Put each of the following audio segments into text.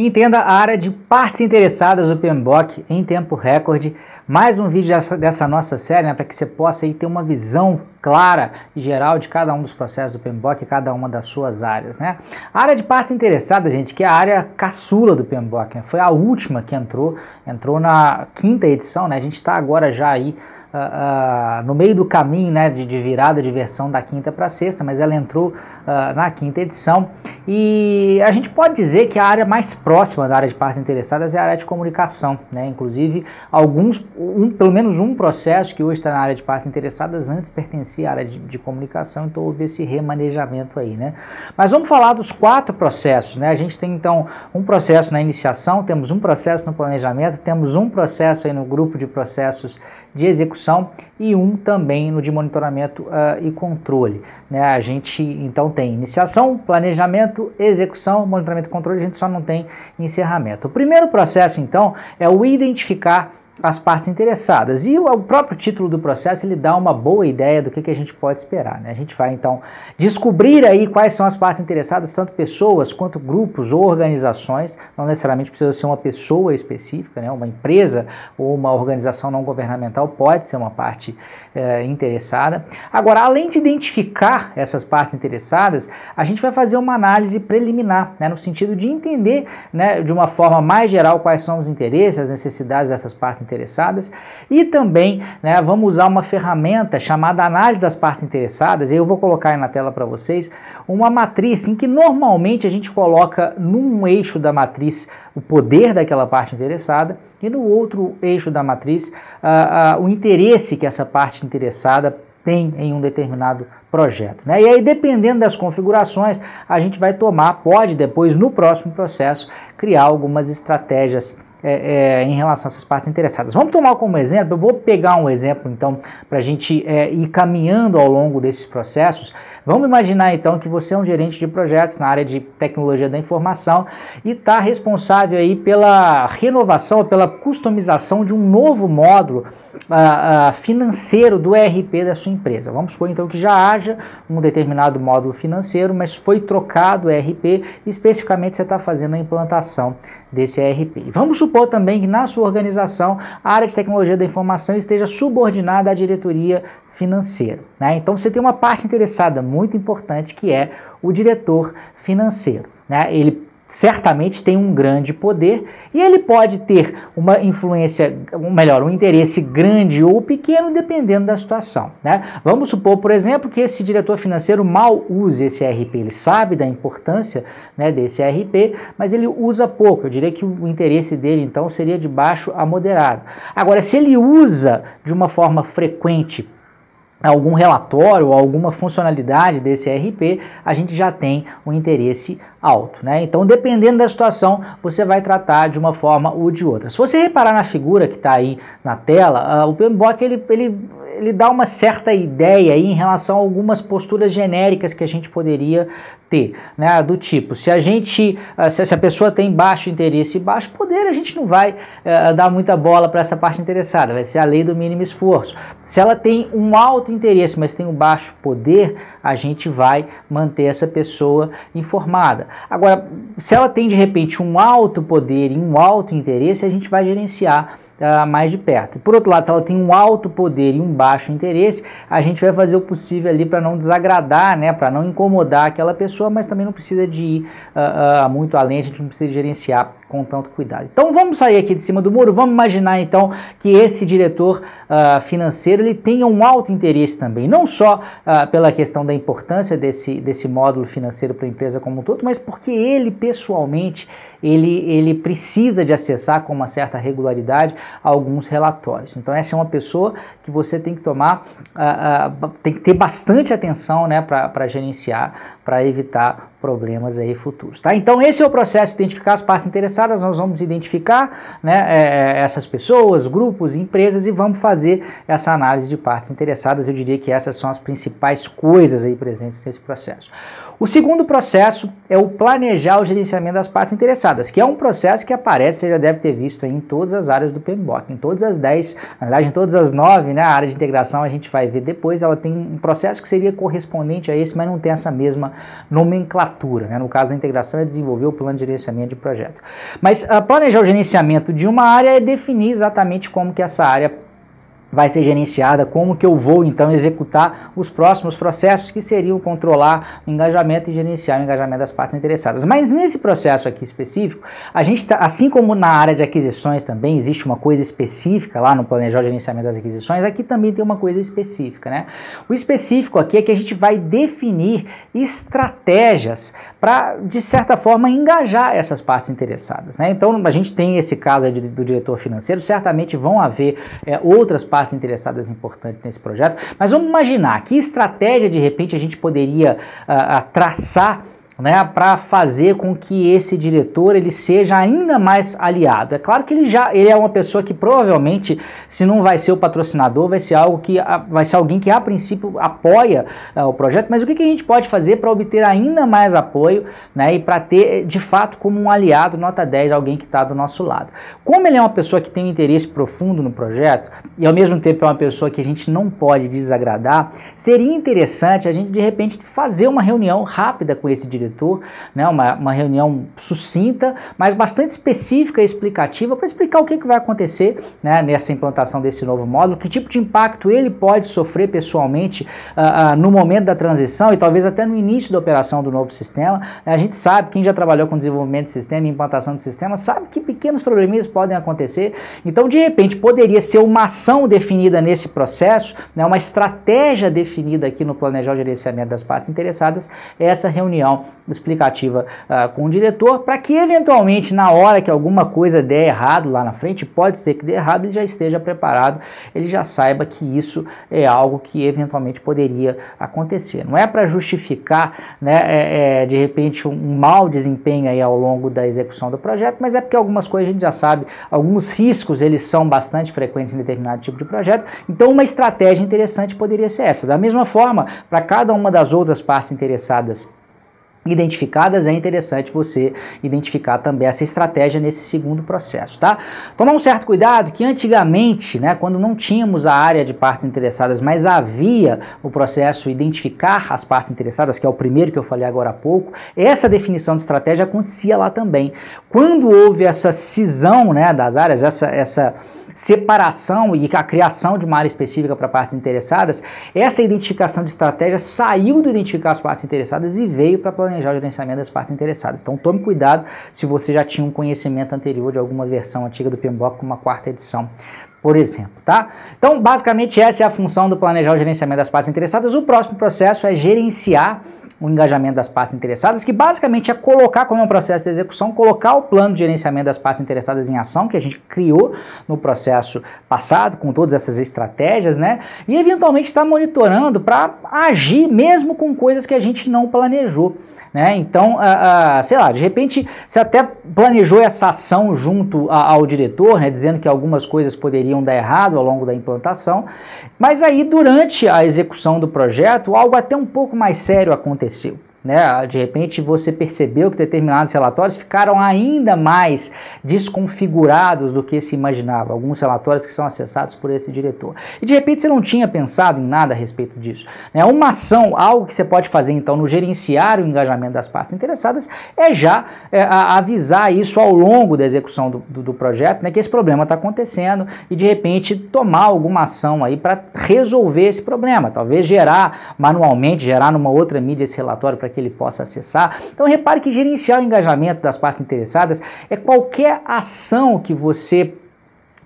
Entenda a área de partes interessadas do PMBOK em tempo recorde. Mais um vídeo dessa, nossa série, né, para que você possa aí, ter uma visão clara e geral de cada um dos processos do PMBOK e cada uma das suas áreas. Né? A área de partes interessadas, gente, que é a área caçula do PMBOK, né? foi a última que entrou, entrou na quinta edição, né? a gente está agora já aí uh, uh, no meio do caminho né, de, de, virada de versão da quinta para sexta, mas ela entrou uh, na quinta edição. E a gente pode dizer que a área mais próxima da área de partes interessadas é a área de comunicação. Né? Inclusive, alguns, um, pelo menos um processo que hoje está na área de partes interessadas antes pertencia à área de, de, comunicação, então houve esse remanejamento aí. Né? Mas vamos falar dos quatro processos. Né? A gente tem então um processo na iniciação, temos um processo no planejamento, temos um processo aí no grupo de processos de execução e um também no de monitoramento uh, e controle. Né? A gente então tem iniciação, planejamento, execução, monitoramento e controle, a gente só não tem encerramento. O primeiro processo então é o identificar as partes interessadas. E o, próprio título do processo ele dá uma boa ideia do que, que a gente pode esperar. Né? A gente vai então descobrir aí quais são as partes interessadas, tanto pessoas quanto grupos ou organizações. Não necessariamente precisa ser uma pessoa específica, né? uma empresa ou uma organização não governamental pode ser uma parte é, interessada. Agora, além de identificar essas partes interessadas, a gente vai fazer uma análise preliminar, né? no sentido de entender né, de uma forma mais geral quais são os interesses, as necessidades dessas partes interessadas e também né, vamos usar uma ferramenta chamada análise das partes interessadas, eu vou colocar aí na tela para vocês, uma matriz em que normalmente a gente coloca num eixo da matriz o poder daquela parte interessada e no outro eixo da matriz uh, uh, o interesse que essa parte interessada tem em um determinado projeto. Né? E aí, dependendo das configurações, a gente vai tomar, pode depois, no próximo processo, criar algumas estratégias é, é, em relação a essas partes interessadas. Vamos tomar como exemplo, eu vou pegar um exemplo então para a gente é, ir caminhando ao longo desses processos. Vamos imaginar então que você é um gerente de projetos na área de tecnologia da informação e está responsável aí pela renovação, pela customização de um novo módulo uh, uh, financeiro do ERP da sua empresa. Vamos supor então que já haja um determinado módulo financeiro, mas foi trocado o ERP e especificamente você está fazendo a implantação desse ERP. Vamos supor também que na sua organização a área de tecnologia da informação esteja subordinada à diretoria financeira. Né? Então você tem uma parte interessada muito importante que é o diretor financeiro. Né? Ele certamente tem um grande poder e ele pode ter uma influência, ou melhor, um interesse grande ou pequeno dependendo da situação. Né? Vamos supor, por exemplo, que esse diretor financeiro mal use esse RP, ele sabe da importância né, desse RP, mas ele usa pouco. Eu diria que o interesse dele então seria de baixo a moderado. Agora, se ele usa de uma forma frequente algum relatório ou alguma funcionalidade desse RP, a gente já tem um interesse alto. Né? Então, dependendo da situação, você vai tratar de uma forma ou de outra. Se você reparar na figura que está aí na tela, uh, o PMBOK ele, ele ele dá uma certa ideia em relação a algumas posturas genéricas que a gente poderia ter, né? Do tipo, se a gente, ah, se a pessoa tem baixo interesse e baixo poder, a gente não vai uh, dar muita bola para essa parte interessada, vai ser a lei do mínimo esforço. Se ela tem um alto interesse, mas tem um baixo poder, a gente vai manter essa pessoa informada. Agora, se ela tem de repente um alto poder e um alto interesse, a gente vai gerenciar uh, mais de perto. Por outro lado, se ela tem um alto poder e um baixo interesse, a gente vai fazer o possível ali para não desagradar, né, para não incomodar aquela pessoa, mas também não precisa de ir uh, uh, muito além, a gente não precisa gerenciar com tanto cuidado. Então vamos sair aqui de cima do muro, vamos imaginar então que esse diretor uh, financeiro ele tenha um alto interesse também, não só uh, pela questão da importância desse, desse módulo financeiro para a empresa como um todo, mas porque ele pessoalmente ele, ele precisa de acessar com uma certa regularidade alguns relatórios. Então essa é uma pessoa que você tem que tomar, uh, tem que ter bastante atenção né, para gerenciar, para evitar problemas aí futuros. Tá? Então esse é o processo de identificar as partes interessadas, nós vamos identificar né, é, essas pessoas, grupos, empresas e vamos fazer essa análise de partes interessadas. Eu diria que essas são as principais coisas aí presentes nesse processo. O segundo processo é o planejar o gerenciamento das partes interessadas, que é um processo que aparece, você já deve ter visto em todas as áreas do PMBOK, em todas as 10, na verdade em todas as 9 né, a área de integração a gente vai ver depois, ela tem um processo que seria correspondente a esse, mas não tem essa mesma nomenclatura. Né? No caso da integração é desenvolver o plano de gerenciamento de projeto. Mas uh, planejar o gerenciamento de uma área é definir exatamente como que essa área vai ser gerenciada, como que eu vou então executar os próximos processos que seriam controlar o engajamento e gerenciar o engajamento das partes interessadas. Mas nesse processo aqui específico, a gente tá, assim como na área de aquisições também existe uma coisa específica lá no planejar o gerenciamento das aquisições, aqui também tem uma coisa específica, né? O específico aqui é que a gente vai definir estratégias para, de certa forma, engajar essas partes interessadas. Né? Então, a gente tem esse caso do diretor financeiro, certamente vão haver é, outras partes interessadas importantes nesse projeto, mas vamos imaginar que estratégia, de repente, a gente poderia uh, traçar né, para fazer com que esse diretor ele seja ainda mais aliado. É claro que ele já ele é uma pessoa que provavelmente, se não vai ser o patrocinador, vai ser algo que vai ser alguém que a princípio apoia uh, o projeto. Mas o que, que, a gente pode fazer para obter ainda mais apoio, né, e para ter de fato como um aliado nota 10 alguém que está do nosso lado? Como ele é uma pessoa que tem um interesse profundo no projeto e ao mesmo tempo é uma pessoa que a gente não pode desagradar, seria interessante a gente de repente fazer uma reunião rápida com esse diretor diretor, né, uma, uma reunião sucinta, mas bastante específica e explicativa para explicar o que, que vai acontecer né, nessa implantação desse novo módulo, que tipo de impacto ele pode sofrer pessoalmente uh, uh, no momento da transição e talvez até no início da operação do novo sistema. A gente sabe, quem já trabalhou com desenvolvimento de sistema e implantação do sistema, sabe que pequenos probleminhas podem acontecer. Então, de repente, poderia ser uma ação definida nesse processo, né, uma estratégia definida aqui no planejar o gerenciamento das partes interessadas, essa reunião explicativa uh, com o diretor, para que eventualmente na hora que alguma coisa der errado lá na frente, pode ser que dê errado, ele já esteja preparado, ele já saiba que isso é algo que eventualmente poderia acontecer. Não é para justificar, né, é, é, de repente, um, mau desempenho aí ao longo da execução do projeto, mas é porque algumas coisas a gente já sabe, alguns riscos eles são bastante frequentes em determinado tipo de projeto, então uma estratégia interessante poderia ser essa. Da mesma forma, para cada uma das outras partes interessadas identificadas, é interessante você identificar também essa estratégia nesse segundo processo, tá? Tomar um certo cuidado que antigamente, né, quando não tínhamos a área de partes interessadas, mas havia o processo identificar as partes interessadas, que é o primeiro que eu falei agora há pouco, essa definição de estratégia acontecia lá também. Quando houve essa cisão, né, das áreas, essa essa separação e a criação de uma área específica para partes interessadas, essa identificação de estratégia saiu do identificar as partes interessadas e veio para planejar o gerenciamento das partes interessadas. Então tome cuidado se você já tinha um conhecimento anterior de alguma versão antiga do PMBOK, uma quarta edição por exemplo, tá? Então, basicamente, essa é a função do planejar o gerenciamento das partes interessadas. O próximo processo é gerenciar o engajamento das partes interessadas, que basicamente é colocar, como um processo de execução, colocar o plano de gerenciamento das partes interessadas em ação, que a gente criou no processo passado, com todas essas estratégias, né? E eventualmente estar monitorando para agir mesmo com coisas que a gente não planejou. Né? Então, sei lá, de repente você até planejou essa ação junto a, ao diretor, né, dizendo que algumas coisas poderiam dar errado ao longo da implantação, mas aí durante a execução do projeto, algo até um pouco mais sério aconteceu. Né? De repente você percebeu que determinados relatórios ficaram ainda mais desconfigurados do que se imaginava. Alguns relatórios que são acessados por esse diretor. E de repente você não tinha pensado em nada a respeito disso. Né? Uma ação, algo que você pode fazer então no gerenciar o engajamento das partes interessadas, é já é, avisar isso ao longo da execução do, do, do projeto, né, que esse problema está acontecendo e de repente tomar alguma ação aí para resolver esse problema. Talvez gerar manualmente, gerar numa outra mídia esse relatório para que ele possa acessar. Então repare que gerenciar o engajamento das partes interessadas é qualquer ação que você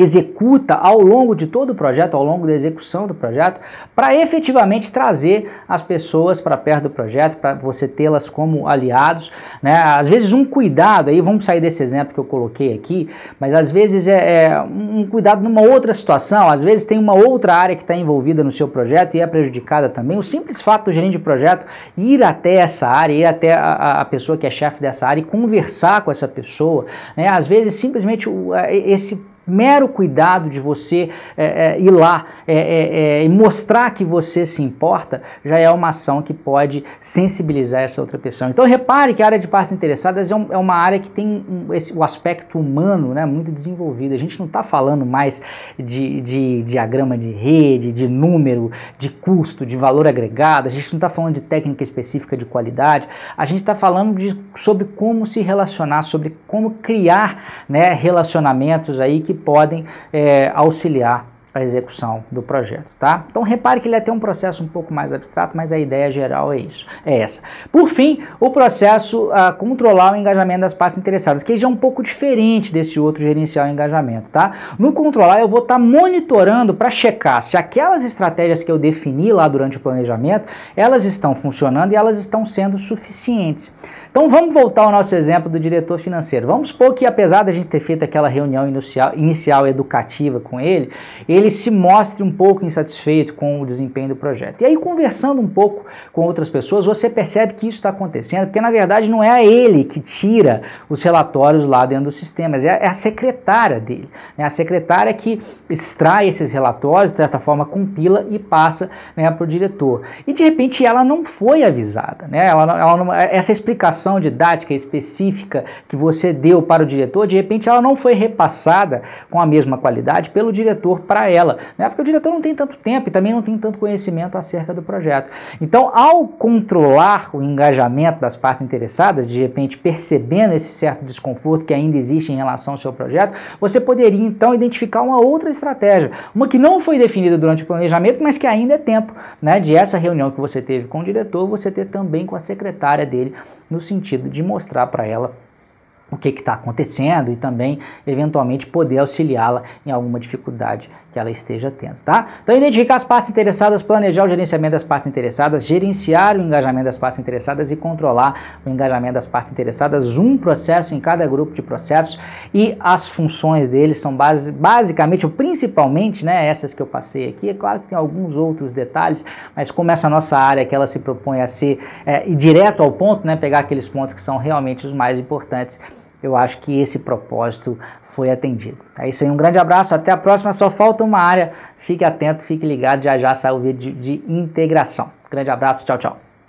executa ao longo de todo o projeto, ao longo da execução do projeto, para efetivamente trazer as pessoas para perto do projeto, para você tê-las como aliados. Né? Às vezes um cuidado, aí vamos sair desse exemplo que eu coloquei aqui, mas às vezes é, é um cuidado numa outra situação, às vezes tem uma outra área que está envolvida no seu projeto e é prejudicada também. O simples fato do gerente de projeto ir até essa área, ir até a, a pessoa que é chefe dessa área e conversar com essa pessoa, né? às vezes simplesmente esse mero cuidado de você é, é, ir lá é, é, é, e mostrar que você se importa já é uma ação que pode sensibilizar essa outra pessoa. Então repare que a área de partes interessadas é, um, uma área que tem um, esse, o aspecto humano né, muito desenvolvido. A gente não está falando mais de, de diagrama de rede, de número, de custo, de valor agregado, a gente não está falando de técnica específica de qualidade, a gente está falando de, sobre como se relacionar, sobre como criar né, relacionamentos aí que podem é, auxiliar a execução do projeto, tá? Então repare que ele é até um processo um pouco mais abstrato, mas a ideia geral é isso, é essa. Por fim, o processo a controlar o engajamento das partes interessadas, que já é um pouco diferente desse outro gerenciar o engajamento, tá? No controlar eu vou estar tá monitorando para checar se aquelas estratégias que eu defini lá durante o planejamento, elas estão funcionando e elas estão sendo suficientes. Então vamos voltar ao nosso exemplo do diretor financeiro. Vamos supor que apesar da gente ter feito aquela reunião inicial, inicial educativa com ele, ele se mostre um pouco insatisfeito com o desempenho do projeto. E aí conversando um pouco com outras pessoas, você percebe que isso está acontecendo, porque na verdade não é ele que tira os relatórios lá dentro dos sistemas, é a secretária dele. É a secretária que extrai esses relatórios, de certa forma compila e passa né, para o diretor. E de repente ela não foi avisada. Né? Ela, ela não, essa explicação orientação didática específica que você deu para o diretor, de repente ela não foi repassada com a mesma qualidade pelo diretor para ela, né? porque o diretor não tem tanto tempo e também não tem tanto conhecimento acerca do projeto. Então, ao controlar o engajamento das partes interessadas, de repente percebendo esse certo desconforto que ainda existe em relação ao seu projeto, você poderia então identificar uma outra estratégia, uma que não foi definida durante o planejamento, mas que ainda é tempo né, de essa reunião que você teve com o diretor, você ter também com a secretária dele no sentido de mostrar para ela o que está acontecendo e também, eventualmente, poder auxiliá-la em alguma dificuldade que ela esteja tendo, tá? Então, identificar as partes interessadas, planejar o gerenciamento das partes interessadas, gerenciar o engajamento das partes interessadas e controlar o engajamento das partes interessadas, um processo em cada grupo de processos e as funções deles são base, basicamente, ou principalmente, né, essas que eu passei aqui, é claro que tem alguns outros detalhes, mas como essa nossa área que ela se propõe a ser é, direto ao ponto, né, pegar aqueles pontos que são realmente os mais importantes, eu acho que esse propósito foi atendido. É isso aí, um grande abraço, até a próxima. Só falta uma área, fique atento, fique ligado, já já sai o vídeo de, de integração. Grande abraço, tchau, tchau.